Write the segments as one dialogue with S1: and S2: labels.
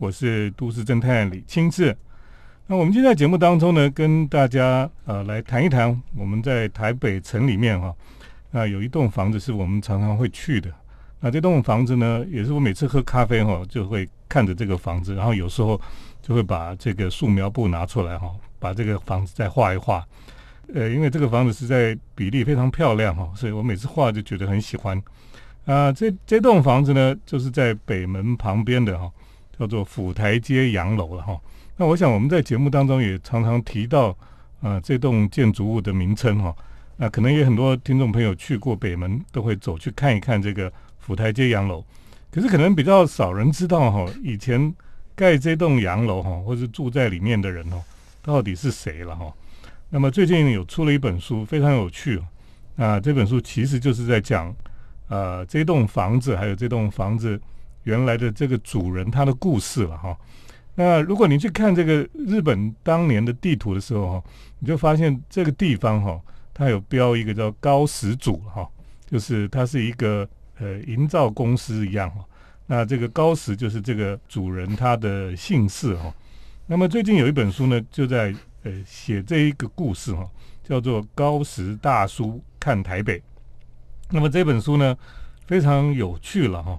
S1: 我是都市侦探李清志。那我们今天在节目当中呢，跟大家呃来谈一谈我们在台北城里面哈，那有一栋房子是我们常常会去的。那这栋房子呢，也是我每次喝咖啡哈，就会看着这个房子，然后有时候就会把这个素描布拿出来哈，把这个房子再画一画。呃，因为这个房子实在比例非常漂亮哈，所以我每次画就觉得很喜欢。啊，这这栋房子呢，就是在北门旁边的哈，叫做府台街洋楼了哈。那我想我们在节目当中也常常提到啊，这栋建筑物的名称哈。那可能也很多听众朋友去过北门，都会走去看一看这个府台街洋楼。可是可能比较少人知道哈，以前盖这栋洋楼哈，或是住在里面的人哦，到底是谁了哈？那么最近有出了一本书，非常有趣。那，这本书其实就是在讲，呃，这栋房子还有这栋房子原来的这个主人他的故事了哈。那如果你去看这个日本当年的地图的时候哈，你就发现这个地方哈，它有标一个叫高石组哈，就是它是一个呃营造公司一样哈。那这个高石就是这个主人他的姓氏哈。那么最近有一本书呢，就在。呃，写这一个故事哈，叫做《高石大叔看台北》。那么这本书呢，非常有趣了哈。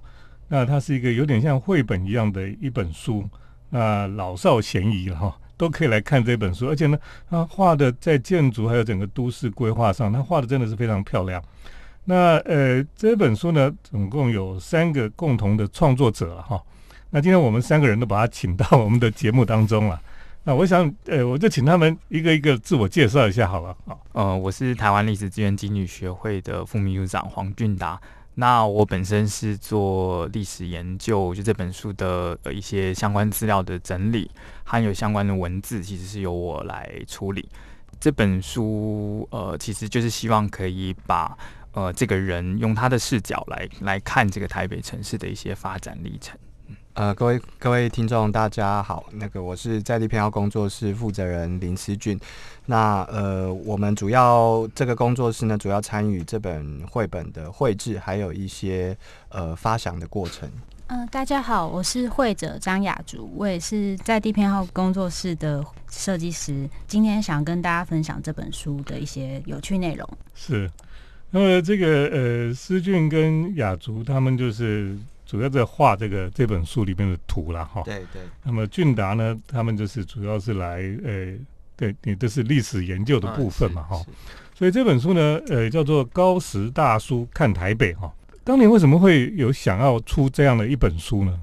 S1: 那它是一个有点像绘本一样的一本书，那老少咸宜了哈，都可以来看这本书。而且呢，它画的在建筑还有整个都市规划上，它画的真的是非常漂亮。那呃，这本书呢，总共有三个共同的创作者哈。那今天我们三个人都把他请到我们的节目当中了。那我想，呃，我就请他们一个一个自我介绍一下好了。
S2: 好，呃，我是台湾历史资源经理学会的副秘书长黄俊达。那我本身是做历史研究，就这本书的一些相关资料的整理，还有相关的文字，其实是由我来处理。这本书，呃，其实就是希望可以把，呃，这个人用他的视角来来看这个台北城市的一些发展历程。
S3: 呃，各位各位听众，大家好。那个我是在地偏好工作室负责人林思俊。那呃，我们主要这个工作室呢，主要参与这本绘本的绘制，还有一些呃发想的过程。
S4: 嗯，大家好，我是绘者张雅竹，我也是在地偏好工作室的设计师。今天想跟大家分享这本书的一些有趣内容。
S1: 是，那么这个呃，思俊跟雅竹他们就是。主要在画这个这本书里面的图了哈。
S3: 对对。
S1: 那么俊达呢，他们就是主要是来呃，对你这是历史研究的部分嘛哈。所以这本书呢，呃，叫做《高石大叔看台北》哈。当年为什么会有想要出这样的一本书呢？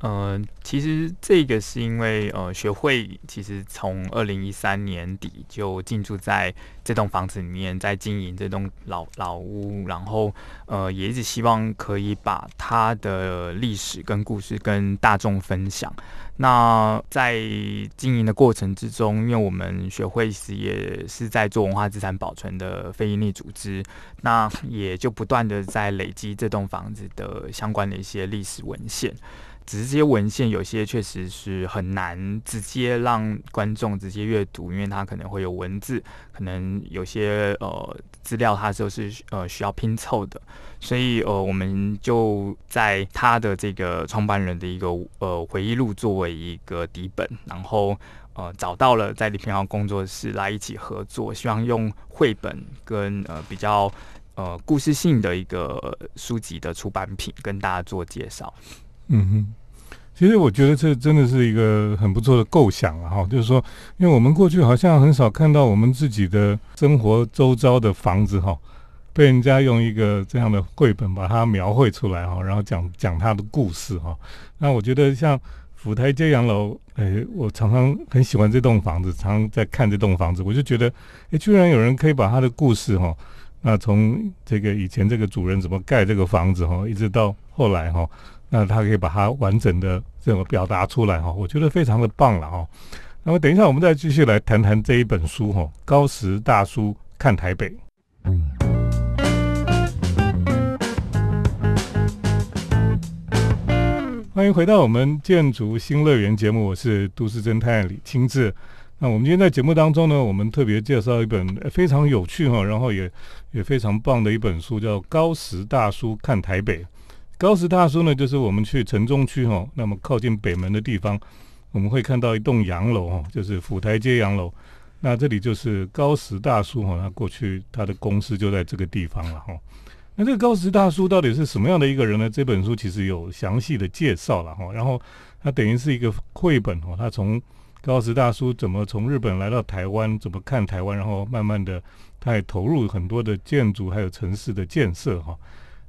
S2: 呃，其实这个是因为呃，学会其实从二零一三年底就进驻在这栋房子里面，在经营这栋老老屋，然后呃，也一直希望可以把它的历史跟故事跟大众分享。那在经营的过程之中，因为我们学会是也是在做文化资产保存的非营利组织，那也就不断的在累积这栋房子的相关的一些历史文献。只是这些文献有些确实是很难直接让观众直接阅读，因为它可能会有文字，可能有些呃资料它就是呃需要拼凑的，所以呃我们就在他的这个创办人的一个呃回忆录作为一个底本，然后呃找到了在李平遥工作室来一起合作，希望用绘本跟呃比较呃故事性的一个书籍的出版品跟大家做介绍。嗯
S1: 哼。其实我觉得这真的是一个很不错的构想了哈，就是说，因为我们过去好像很少看到我们自己的生活周遭的房子哈，被人家用一个这样的绘本把它描绘出来哈，然后讲讲它的故事哈。那我觉得像府台街洋楼，哎，我常常很喜欢这栋房子，常常在看这栋房子，我就觉得，哎，居然有人可以把他的故事哈，那从这个以前这个主人怎么盖这个房子哈，一直到后来哈。那他可以把它完整的这么表达出来哈，我觉得非常的棒了哈。那么等一下我们再继续来谈谈这一本书哈，《高石大叔看台北》。欢迎回到我们建筑新乐园节目，我是都市侦探李清志。那我们今天在节目当中呢，我们特别介绍一本非常有趣哈，然后也也非常棒的一本书，叫《高石大叔看台北》。高石大叔呢，就是我们去城中区哈，那么靠近北门的地方，我们会看到一栋洋楼哈，就是府台街洋楼。那这里就是高石大叔哈，他过去他的公司就在这个地方了哈。那这个高石大叔到底是什么样的一个人呢？这本书其实有详细的介绍了哈。然后他等于是一个绘本哦，他从高石大叔怎么从日本来到台湾，怎么看台湾，然后慢慢的他也投入很多的建筑还有城市的建设哈。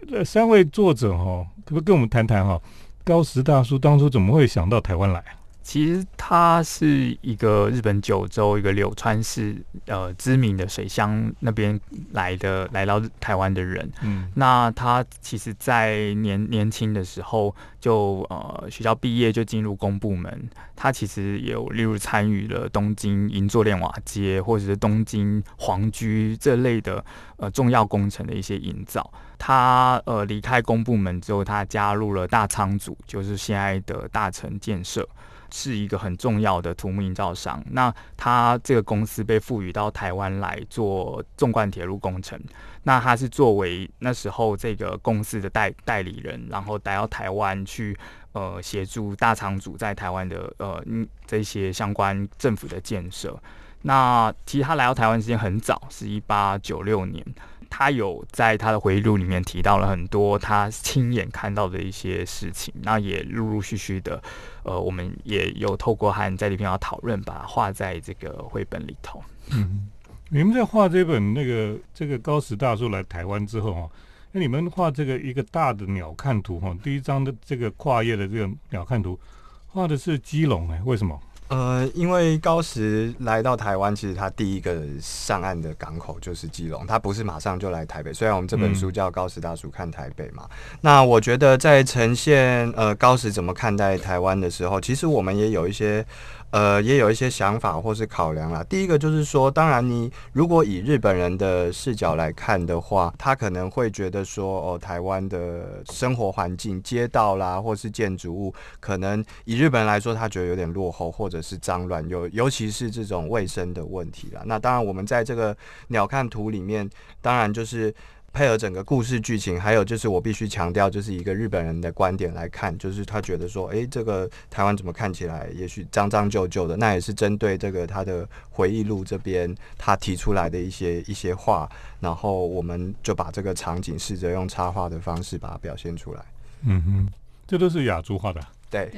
S1: 这三位作者哈，可不可以跟我们谈谈哈？高石大叔当初怎么会想到台湾来？
S2: 其实他是一个日本九州一个柳川市呃知名的水乡那边来的来到台湾的人，嗯，那他其实，在年年轻的时候就呃学校毕业就进入公部门，他其实有例如参与了东京银座练瓦街或者是东京皇居这类的呃重要工程的一些营造。他呃离开公部门之后，他加入了大仓组，就是现在的大成建设。是一个很重要的土木营造商。那他这个公司被赋予到台湾来做纵贯铁路工程。那他是作为那时候这个公司的代代理人，然后来到台湾去呃协助大厂主在台湾的呃这些相关政府的建设。那其实他来到台湾时间很早，是一八九六年。他有在他的回忆录里面提到了很多他亲眼看到的一些事情，那也陆陆续续的，呃，我们也有透过和在里边要讨论，把它画在这个绘本里头。
S1: 嗯，你们在画这本那个这个高石大叔来台湾之后哈，那你们画这个一个大的鸟瞰图哈，第一张的这个跨页的这个鸟瞰图，画的是基隆哎，为什么？
S3: 呃，因为高石来到台湾，其实他第一个上岸的港口就是基隆，他不是马上就来台北。虽然我们这本书叫《高石大叔看台北》嘛，那我觉得在呈现呃高石怎么看待台湾的时候，其实我们也有一些。呃，也有一些想法或是考量啦。第一个就是说，当然你如果以日本人的视角来看的话，他可能会觉得说，哦，台湾的生活环境、街道啦，或是建筑物，可能以日本人来说，他觉得有点落后，或者是脏乱，尤尤其是这种卫生的问题啦。那当然，我们在这个鸟瞰图里面，当然就是。配合整个故事剧情，还有就是我必须强调，就是一个日本人的观点来看，就是他觉得说，哎，这个台湾怎么看起来也许脏脏旧旧的？那也是针对这个他的回忆录这边他提出来的一些一些话，然后我们就把这个场景试着用插画的方式把它表现出来。
S1: 嗯哼，这都是雅珠画的。
S3: 对，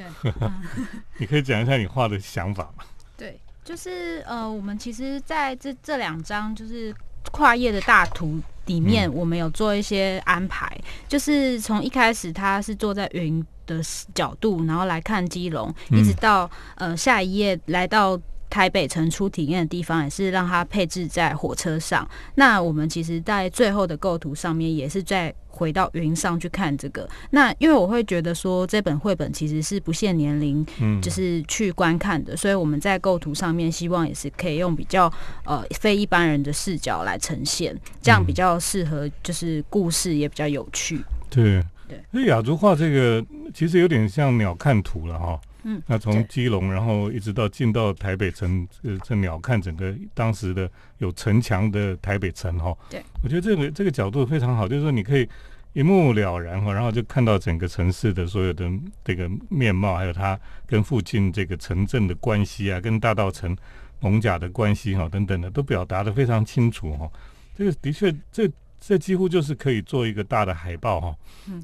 S1: 你可以讲一下你画的想法吗？
S4: 对，就是呃，我们其实在这这两张就是跨页的大图。里面我们有做一些安排，就是从一开始他是坐在云的角度，然后来看基隆，一直到呃下一页来到。台北城出体验的地方也是让它配置在火车上。那我们其实，在最后的构图上面，也是在回到云上去看这个。那因为我会觉得说，这本绘本其实是不限年龄，嗯，就是去观看的。所以我们在构图上面，希望也是可以用比较呃非一般人的视角来呈现，这样比较适合，就是故事也比较有趣。
S1: 对对，那雅竹画这个其实有点像鸟瞰图了哈。嗯，那从基隆，然后一直到进到台北城，呃，这鸟瞰整个当时的有城墙的台北城哈。
S4: 对，
S1: 我觉得这个这个角度非常好，就是说你可以一目了然哈，然后就看到整个城市的所有的这个面貌，还有它跟附近这个城镇的关系啊，跟大道城蒙甲的关系哈，等等的，都表达的非常清楚哈。这个的确这。这几乎就是可以做一个大的海报哈，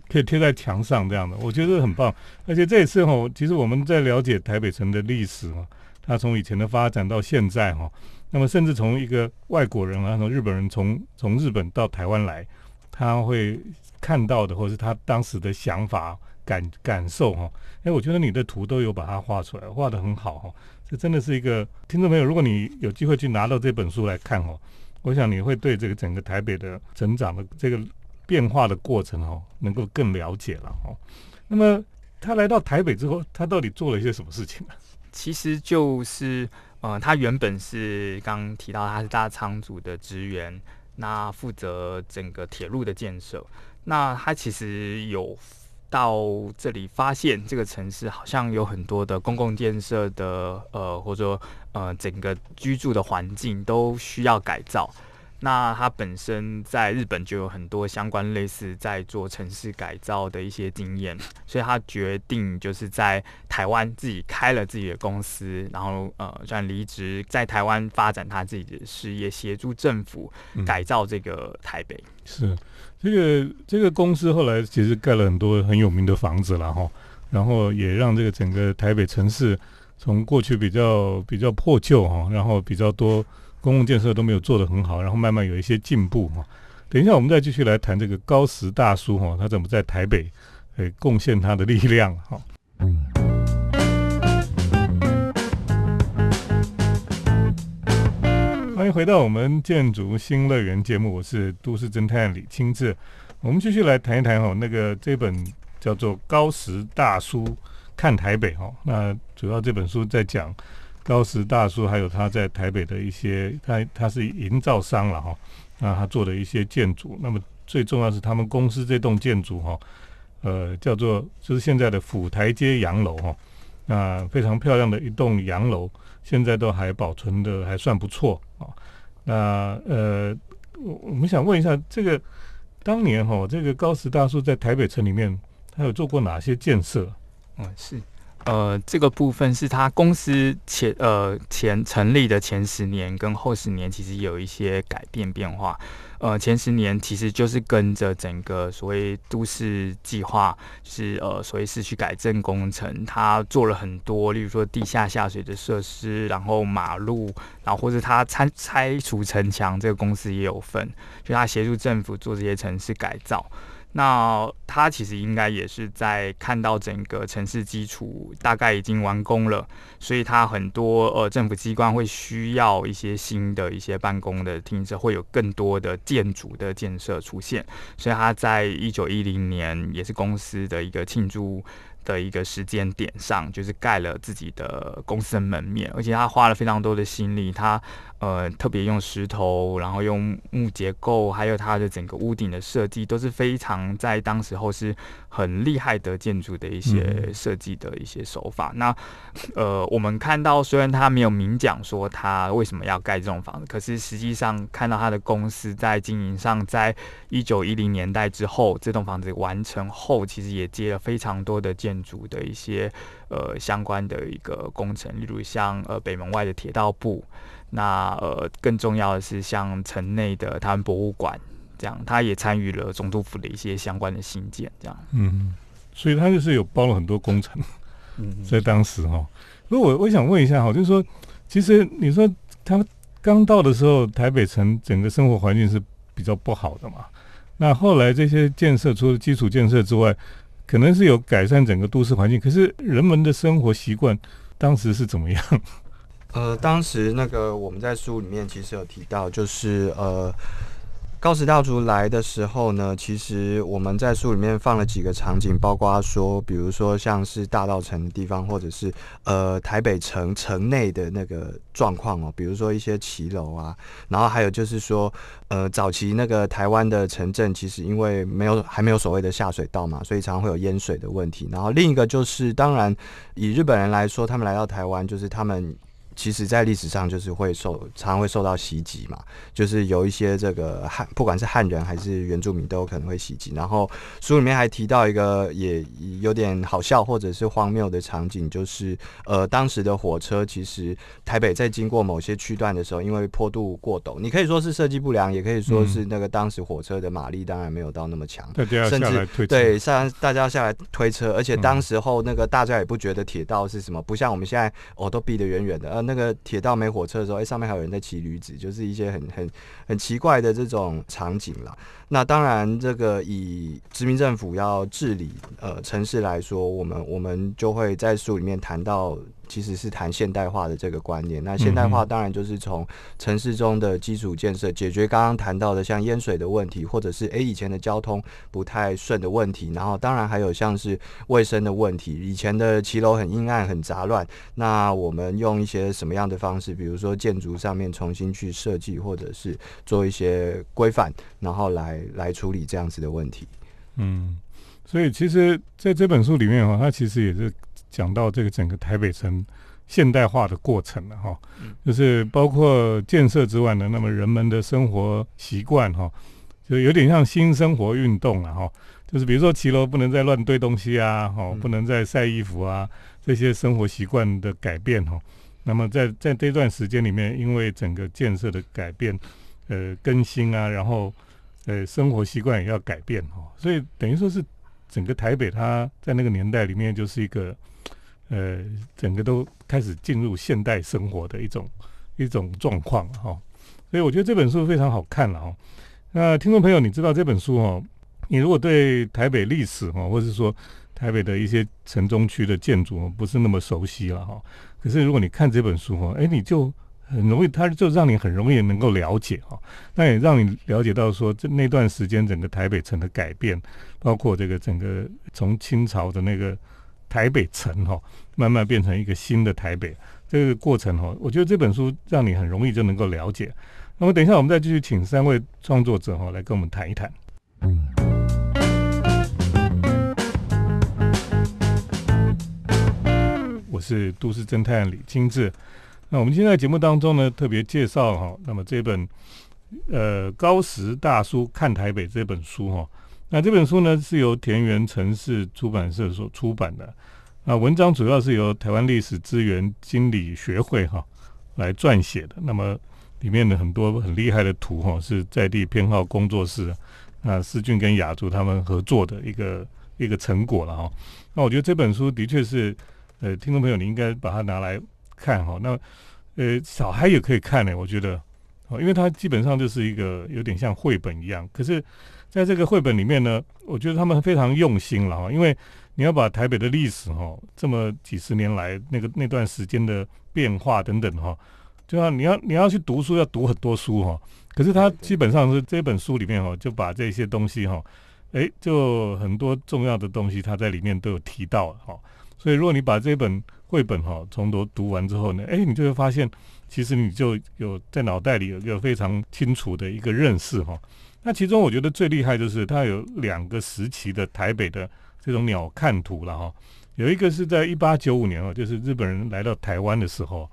S1: 可以贴在墙上这样的，我觉得很棒。而且这一次哈，其实我们在了解台北城的历史哈，它从以前的发展到现在哈，那么甚至从一个外国人啊，从日本人从从日本到台湾来，他会看到的，或是他当时的想法感感受哈。哎，我觉得你的图都有把它画出来，画的很好哈。这真的是一个听众朋友，如果你有机会去拿到这本书来看哦。我想你会对这个整个台北的成长的这个变化的过程哦，能够更了解了哦。那么他来到台北之后，他到底做了一些什么事情呢？
S2: 其实就是，呃，他原本是刚提到他是大仓组的职员，那负责整个铁路的建设。那他其实有。到这里发现这个城市好像有很多的公共建设的呃，或者说呃整个居住的环境都需要改造。那他本身在日本就有很多相关类似在做城市改造的一些经验，所以他决定就是在台湾自己开了自己的公司，然后呃，算离职在台湾发展他自己的事业，协助政府改造这个台北。
S1: 是这个这个公司后来其实盖了很多很有名的房子了哈，然后也让这个整个台北城市从过去比较比较破旧哈，然后比较多。公共建设都没有做得很好，然后慢慢有一些进步哈。等一下，我们再继续来谈这个高石大叔哈，他怎么在台北诶贡献他的力量哈。欢迎回到我们建筑新乐园节目，我是都市侦探李清志。我们继续来谈一谈哈，那个这本叫做《高石大叔看台北》哈。那主要这本书在讲。高石大叔，还有他在台北的一些，他他是营造商了哈，那他做的一些建筑，那么最重要是他们公司这栋建筑哈，呃，叫做就是现在的府台街洋楼哈，那非常漂亮的一栋洋楼，现在都还保存的还算不错啊。那呃，我我们想问一下，这个当年哈，这个高石大叔在台北城里面，他有做过哪些建设？
S2: 嗯，是。呃，这个部分是他公司前呃前成立的前十年跟后十年，其实有一些改变变化。呃，前十年其实就是跟着整个所谓都市计划，是呃所谓市区改正工程，他做了很多，例如说地下下水的设施，然后马路，然后或者他拆拆除城墙，这个公司也有份，就他协助政府做这些城市改造。那他其实应该也是在看到整个城市基础大概已经完工了，所以他很多呃政府机关会需要一些新的一些办公的厅舍，会有更多的建筑的建设出现，所以他在一九一零年也是公司的一个庆祝。的一个时间点上，就是盖了自己的公司的门面，而且他花了非常多的心力，他呃特别用石头，然后用木结构，还有他的整个屋顶的设计，都是非常在当时候是很厉害的建筑的一些设计的一些手法。那呃，我们看到虽然他没有明讲说他为什么要盖这种房子，可是实际上看到他的公司在经营上，在一九一零年代之后，这栋房子完成后，其实也接了非常多的建。筑的一些呃相关的一个工程，例如像呃北门外的铁道部，那呃更重要的是像城内的台湾博物馆，这样他也参与了总督府的一些相关的新建，这样。
S1: 嗯，所以他就是有包了很多工程，嗯在当时哈。那我我想问一下哈，就是说，其实你说他刚到的时候，台北城整个生活环境是比较不好的嘛？那后来这些建设，除了基础建设之外，可能是有改善整个都市环境，可是人们的生活习惯当时是怎么样？
S3: 呃，当时那个我们在书里面其实有提到，就是呃。高石大厨来的时候呢，其实我们在书里面放了几个场景，包括说，比如说像是大道城的地方，或者是呃台北城城内的那个状况哦，比如说一些骑楼啊，然后还有就是说，呃早期那个台湾的城镇，其实因为没有还没有所谓的下水道嘛，所以常常会有淹水的问题。然后另一个就是，当然以日本人来说，他们来到台湾，就是他们。其实，在历史上就是会受常常会受到袭击嘛，就是有一些这个汉，不管是汉人还是原住民，都有可能会袭击。然后书里面还提到一个也有点好笑或者是荒谬的场景，就是呃，当时的火车其实台北在经过某些区段的时候，因为坡度过陡，你可以说是设计不良，也可以说是那个当时火车的马力当然没有到那么强，
S1: 甚至
S3: 对上大家下来推车，而且当时候那个大家也不觉得铁道是什么，不像我们现在哦都避得远远的，呃。那个铁道没火车的时候，哎，上面还有人在骑驴子，就是一些很很很奇怪的这种场景了。那当然，这个以殖民政府要治理呃城市来说，我们我们就会在书里面谈到。其实是谈现代化的这个观念。那现代化当然就是从城市中的基础建设解决刚刚谈到的像淹水的问题，或者是诶以前的交通不太顺的问题。然后当然还有像是卫生的问题，以前的骑楼很阴暗很杂乱。那我们用一些什么样的方式，比如说建筑上面重新去设计，或者是做一些规范，然后来来处理这样子的问题。
S1: 嗯，所以其实在这本书里面哈，它其实也是。讲到这个整个台北城现代化的过程了哈，就是包括建设之外呢，那么人们的生活习惯哈，就有点像新生活运动了哈，就是比如说骑楼不能再乱堆东西啊，哈，不能再晒衣服啊，这些生活习惯的改变哈，那么在在这段时间里面，因为整个建设的改变，呃，更新啊，然后呃，生活习惯也要改变哈，所以等于说是整个台北它在那个年代里面就是一个。呃，整个都开始进入现代生活的一种一种状况哈，所以我觉得这本书非常好看了哈。那听众朋友，你知道这本书哈？你如果对台北历史哈，或者是说台北的一些城中区的建筑不是那么熟悉了哈，可是如果你看这本书哈，哎，你就很容易，它就让你很容易能够了解哈。那也让你了解到说，这那段时间整个台北城的改变，包括这个整个从清朝的那个。台北城哈，慢慢变成一个新的台北，这个过程哈，我觉得这本书让你很容易就能够了解。那么等一下我们再继续请三位创作者哈来跟我们谈一谈。我是都市侦探李金志。那我们今天在节目当中呢，特别介绍哈，那么这本呃高石大叔看台北这本书哈。那这本书呢，是由田园城市出版社所出版的。那文章主要是由台湾历史资源经理学会哈来撰写的。那么里面的很多很厉害的图哈，是在地偏好工作室啊思俊跟雅竹他们合作的一个一个成果了哈。那我觉得这本书的确是，呃，听众朋友你应该把它拿来看哈。那呃，小孩也可以看呢，我觉得，哦，因为它基本上就是一个有点像绘本一样，可是。在这个绘本里面呢，我觉得他们非常用心了哈，因为你要把台北的历史哈，这么几十年来那个那段时间的变化等等哈，就像你要你要去读书要读很多书哈，可是他基本上是这本书里面哈，就把这些东西哈，哎，就很多重要的东西他在里面都有提到哈，所以如果你把这本绘本哈从头读完之后呢，哎，你就会发现其实你就有在脑袋里有一个非常清楚的一个认识哈。那其中我觉得最厉害就是它有两个时期的台北的这种鸟瞰图了哈，有一个是在一八九五年哦，就是日本人来到台湾的时候，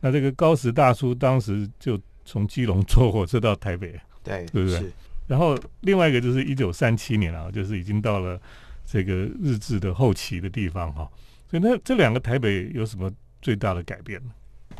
S1: 那这个高石大叔当时就从基隆坐火车到台北，
S3: 对，
S1: 对不对？然后另外一个就是一九三七年啊，就是已经到了这个日治的后期的地方哈，所那这两个台北有什么最大的改变呢？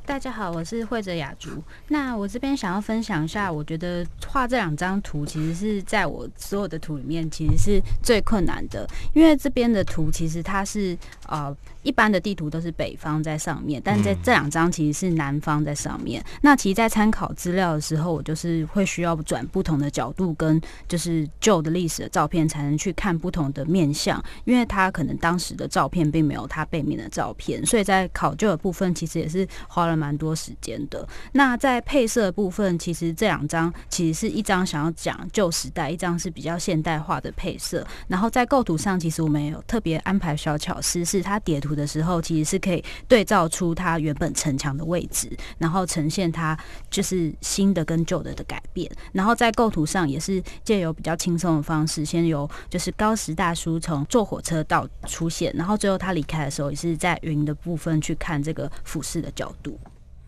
S4: 大家好，我是慧哲雅竹。那我这边想要分享一下，我觉得画这两张图，其实是在我所有的图里面，其实是最困难的。因为这边的图，其实它是呃一般的地图都是北方在上面，但在这两张其实是南方在上面。那其实，在参考资料的时候，我就是会需要转不同的角度，跟就是旧的历史的照片，才能去看不同的面相。因为它可能当时的照片并没有它背面的照片，所以在考究的部分，其实也是花了。蛮多时间的。那在配色部分，其实这两张其实是一张想要讲旧时代，一张是比较现代化的配色。然后在构图上，其实我们也有特别安排小巧思，是它叠图的时候，其实是可以对照出它原本城墙的位置，然后呈现它就是新的跟旧的的改变。然后在构图上也是借由比较轻松的方式，先由就是高石大叔从坐火车到出现，然后最后他离开的时候，也是在云的部分去看这个俯视的角度。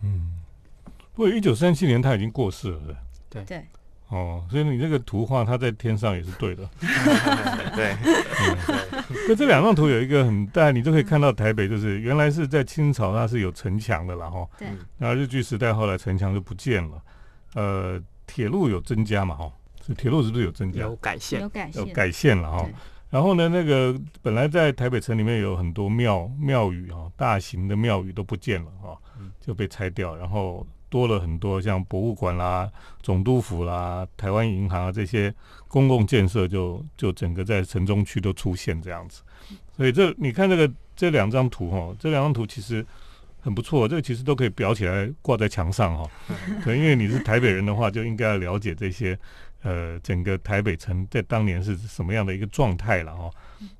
S1: 嗯，不过一九三七年他已经过世了，
S2: 对
S4: 对，
S1: 哦，所以你这个图画它在天上也是对的，
S3: 对，
S1: 那这两张图有一个很大，你就可以看到台北就是原来是在清朝它是有城墙的了哈，
S4: 对，
S1: 然后日据时代后来城墙就不见了，呃，铁路有增加嘛哈，是铁路是不是有增加？
S2: 有改线，
S4: 有改
S1: 有改线了哈。然后呢，那个本来在台北城里面有很多庙庙宇哈，大型的庙宇都不见了哈，就被拆掉，然后多了很多像博物馆啦、总督府啦、台湾银行啊这些公共建设，就就整个在城中区都出现这样子。所以这你看这个这两张图哈，这两张图其实很不错，这个其实都可以裱起来挂在墙上哈。对，因为你是台北人的话，就应该要了解这些。呃，整个台北城在当年是什么样的一个状态了哈？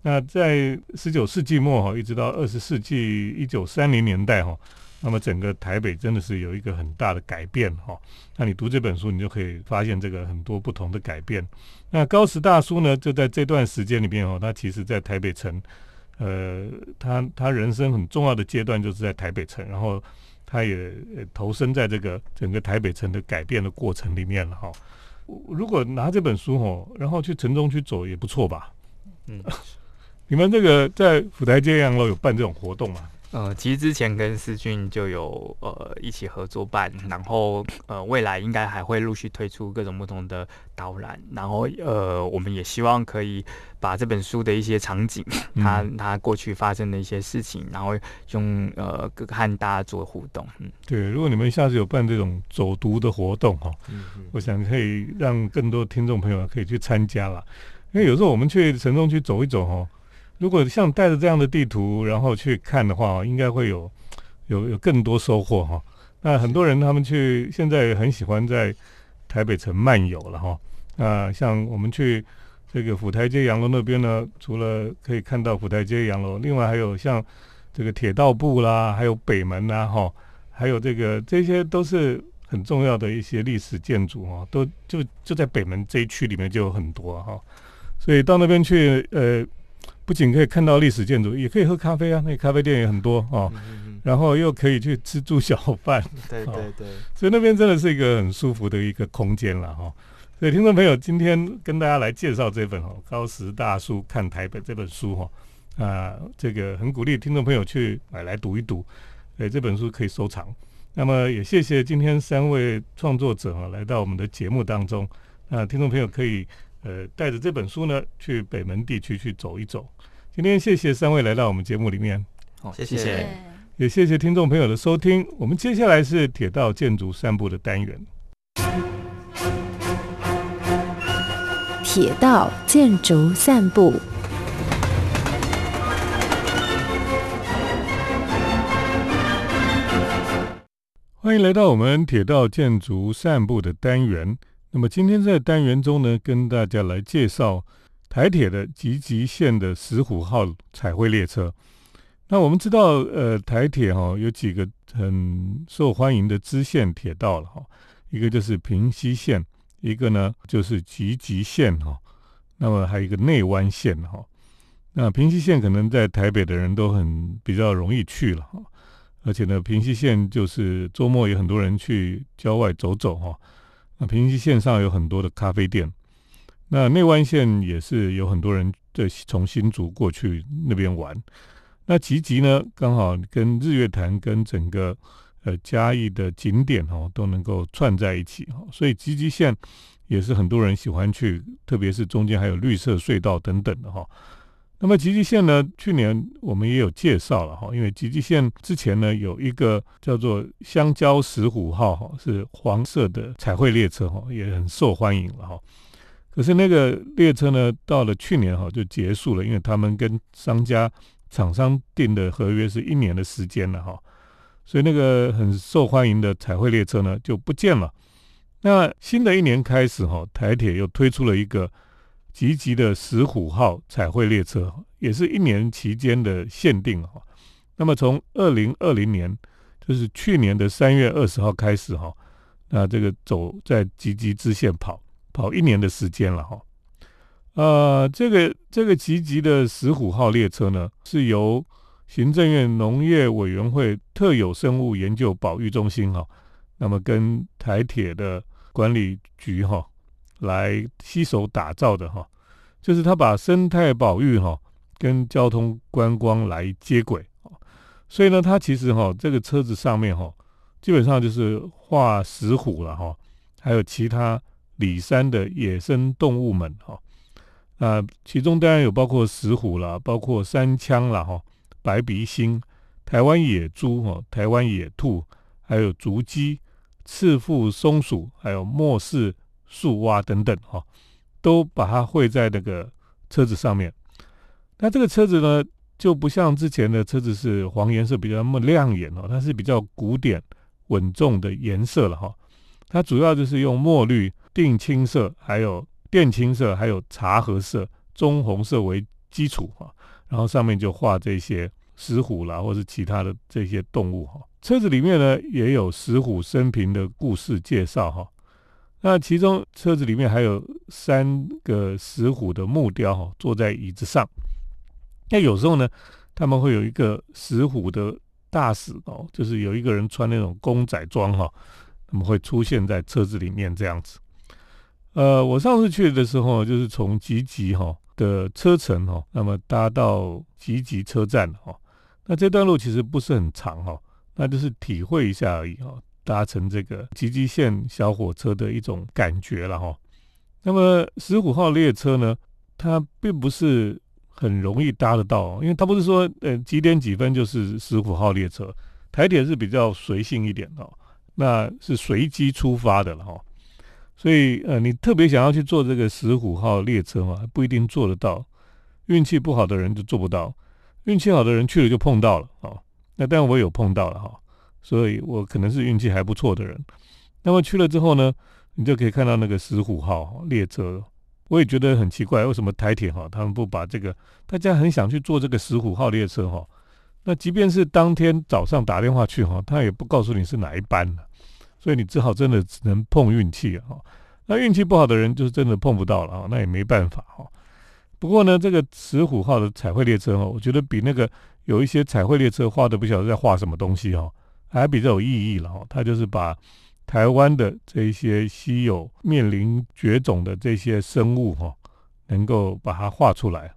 S1: 那在十九世纪末哈，一直到二十世纪一九三零年代哈，那么整个台北真的是有一个很大的改变哈。那你读这本书，你就可以发现这个很多不同的改变。那高石大叔呢，就在这段时间里面哦，他其实在台北城呃，他他人生很重要的阶段就是在台北城，然后他也投身在这个整个台北城的改变的过程里面了哈。如果拿这本书哈，然后去城中去走也不错吧？嗯，你们这个在府台街洋楼有办这种活动吗？
S2: 呃，其实之前跟思俊就有呃一起合作办，然后呃未来应该还会陆续推出各种不同的导览，然后呃我们也希望可以把这本书的一些场景，它它过去发生的一些事情，然后用呃和大家做互动。
S1: 嗯，对，如果你们下次有办这种走读的活动哈，嗯嗯，我想可以让更多听众朋友可以去参加了，因为有时候我们去城中去走一走哈。如果像带着这样的地图，然后去看的话，应该会有有有更多收获哈。那很多人他们去现在很喜欢在台北城漫游了哈。那像我们去这个府台街洋楼那边呢，除了可以看到府台街洋楼，另外还有像这个铁道部啦，还有北门呐哈，还有这个这些都是很重要的一些历史建筑哈，都就就在北门这一区里面就有很多哈。所以到那边去呃。不仅可以看到历史建筑，也可以喝咖啡啊，那咖啡店也很多哦。然后又可以去吃住小饭，
S3: 对对对，
S1: 所以那边真的是一个很舒服的一个空间了哈。所以听众朋友，今天跟大家来介绍这本哦《高石大叔看台北》这本书哈啊，这个很鼓励听众朋友去买来读一读，哎，这本书可以收藏。那么也谢谢今天三位创作者哈来到我们的节目当中，那听众朋友可以。呃，带着这本书呢，去北门地区去走一走。今天谢谢三位来到我们节目里面，
S2: 好，谢谢，
S1: 也谢谢听众朋友的收听。我们接下来是铁道建筑散步的单元，
S5: 铁道建筑散步，
S1: 欢迎来到我们铁道建筑散步的单元。那么今天在单元中呢，跟大家来介绍台铁的集集线的石虎号彩绘列车。那我们知道，呃，台铁哈有几个很受欢迎的支线铁道了哈，一个就是平西线，一个呢就是集集线哈，那么还有一个内湾线哈。那平西线可能在台北的人都很比较容易去了哈，而且呢，平西线就是周末有很多人去郊外走走哈。那平西线上有很多的咖啡店，那内湾线也是有很多人在从新竹过去那边玩。那集集呢，刚好跟日月潭跟整个呃嘉义的景点哦都能够串在一起哈，所以集集线也是很多人喜欢去，特别是中间还有绿色隧道等等的哈。那么吉吉线呢？去年我们也有介绍了哈，因为吉吉线之前呢有一个叫做香蕉石虎号哈，是黄色的彩绘列车哈，也很受欢迎了哈。可是那个列车呢，到了去年哈就结束了，因为他们跟商家厂商订的合约是一年的时间了哈，所以那个很受欢迎的彩绘列车呢就不见了。那新的一年开始哈，台铁又推出了一个。吉吉的石虎号彩绘列车也是一年期间的限定哈。那么从二零二零年，就是去年的三月二十号开始哈，那这个走在吉吉支线跑跑一年的时间了哈。呃，这个这个吉吉的石虎号列车呢，是由行政院农业委员会特有生物研究保育中心哈，那么跟台铁的管理局哈。来携手打造的哈，就是他把生态保育哈跟交通观光来接轨，所以呢，它其实哈这个车子上面哈基本上就是画石虎了哈，还有其他里山的野生动物们哈，啊，其中当然有包括石虎啦，包括山枪啦哈，白鼻星、台湾野猪哈、台湾野兔，还有竹鸡、赤腹松鼠，还有末世。树蛙等等哈，都把它绘在那个车子上面。那这个车子呢，就不像之前的车子是黄颜色比较那么亮眼哦，它是比较古典稳重的颜色了哈。它主要就是用墨绿、定青色、还有靛青色、还有茶褐色、棕红色为基础哈，然后上面就画这些石虎啦，或是其他的这些动物哈。车子里面呢，也有石虎生平的故事介绍哈。那其中车子里面还有三个石虎的木雕哈，坐在椅子上。那有时候呢，他们会有一个石虎的大使哦，就是有一个人穿那种公仔装哈，他们会出现在车子里面这样子。呃，我上次去的时候，就是从吉吉哈的车程哈，那么搭到吉吉车站哈，那这段路其实不是很长哈，那就是体会一下而已哈，搭乘这个吉吉线小火车的一种感觉了哈。那么石虎号列车呢，它并不是很容易搭得到，因为它不是说呃几点几分就是石虎号列车，台铁是比较随性一点哦，那是随机出发的了哈。所以，呃，你特别想要去坐这个石虎号列车嘛，不一定坐得到。运气不好的人就做不到，运气好的人去了就碰到了哦。那当然我有碰到了哈，所以我可能是运气还不错的人。那么去了之后呢，你就可以看到那个石虎号列车。我也觉得很奇怪，为什么台铁哈他们不把这个大家很想去坐这个石虎号列车哈？那即便是当天早上打电话去哈，他也不告诉你是哪一班？所以你只好真的只能碰运气哈！那运气不好的人就是真的碰不到了啊，那也没办法哈。不过呢，这个石虎号的彩绘列车哈，我觉得比那个有一些彩绘列车画的不晓得在画什么东西哈，还比较有意义了哈。它就是把台湾的这些稀有、面临绝种的这些生物哈，能够把它画出来。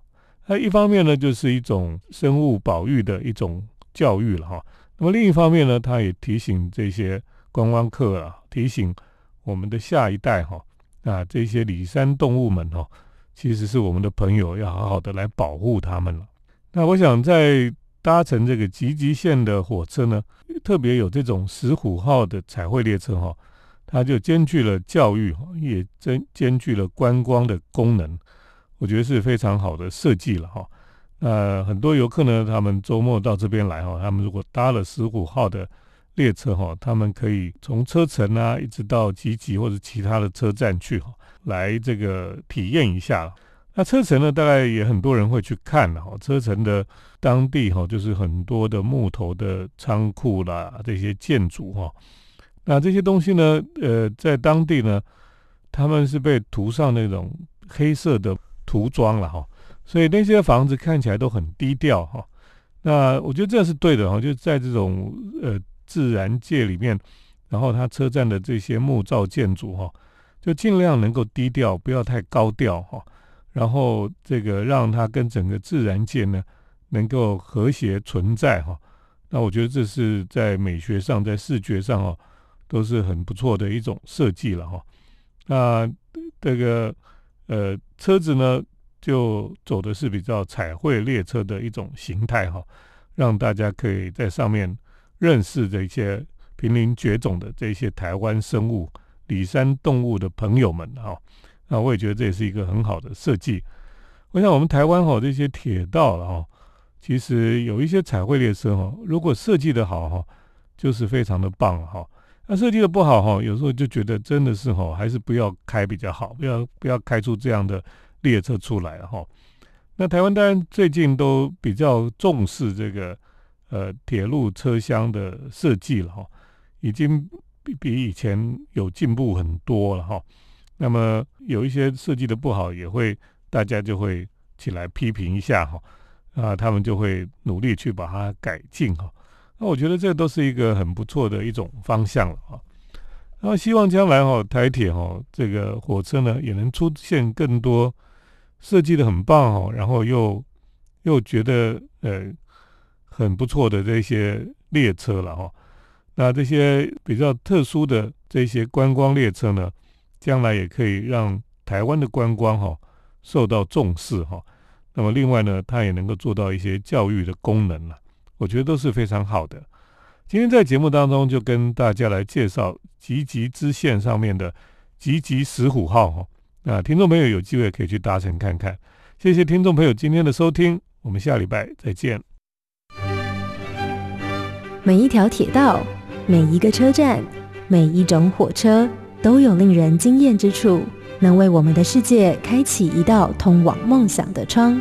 S1: 那一方面呢，就是一种生物保育的一种教育了哈。那么另一方面呢，它也提醒这些。观光客啊，提醒我们的下一代哈啊，这些里山动物们哈，其实是我们的朋友，要好好的来保护他们了。那我想在搭乘这个吉吉线的火车呢，特别有这种石虎号的彩绘列车哈，它就兼具了教育，也兼兼具了观光的功能，我觉得是非常好的设计了哈。那很多游客呢，他们周末到这边来哈，他们如果搭了石虎号的。列车哈，他们可以从车城啊，一直到吉吉或者其他的车站去哈，来这个体验一下。那车城呢，大概也很多人会去看哈。车城的当地哈，就是很多的木头的仓库啦，这些建筑哈。那这些东西呢，呃，在当地呢，他们是被涂上那种黑色的涂装了哈，所以那些房子看起来都很低调哈。那我觉得这是对的哈，就在这种呃。自然界里面，然后它车站的这些木造建筑哈，就尽量能够低调，不要太高调哈。然后这个让它跟整个自然界呢能够和谐存在哈。那我觉得这是在美学上，在视觉上哦，都是很不错的一种设计了哈。那这个呃车子呢，就走的是比较彩绘列车的一种形态哈，让大家可以在上面。认识这些濒临绝种的这些台湾生物、里山动物的朋友们哈，那我也觉得这也是一个很好的设计。我想我们台湾哈这些铁道了哈，其实有一些彩绘列车哈，如果设计的好哈，就是非常的棒哈。那设计的不好哈，有时候就觉得真的是哈，还是不要开比较好，不要不要开出这样的列车出来哈。那台湾当然最近都比较重视这个。呃，铁路车厢的设计了哈，已经比比以前有进步很多了哈。那么有一些设计的不好，也会大家就会起来批评一下哈。啊，他们就会努力去把它改进哈。那我觉得这都是一个很不错的一种方向了啊。然后希望将来哈，台铁哈这个火车呢，也能出现更多设计的很棒哈，然后又又觉得呃。很不错的这些列车了哈，那这些比较特殊的这些观光列车呢，将来也可以让台湾的观光哈受到重视哈。那么另外呢，它也能够做到一些教育的功能了，我觉得都是非常好的。今天在节目当中就跟大家来介绍吉吉支线上面的吉吉石虎号哈，那听众朋友有机会可以去搭乘看看。谢谢听众朋友今天的收听，我们下礼拜再见。
S5: 每一条铁道，每一个车站，每一种火车，都有令人惊艳之处，能为我们的世界开启一道通往梦想的窗。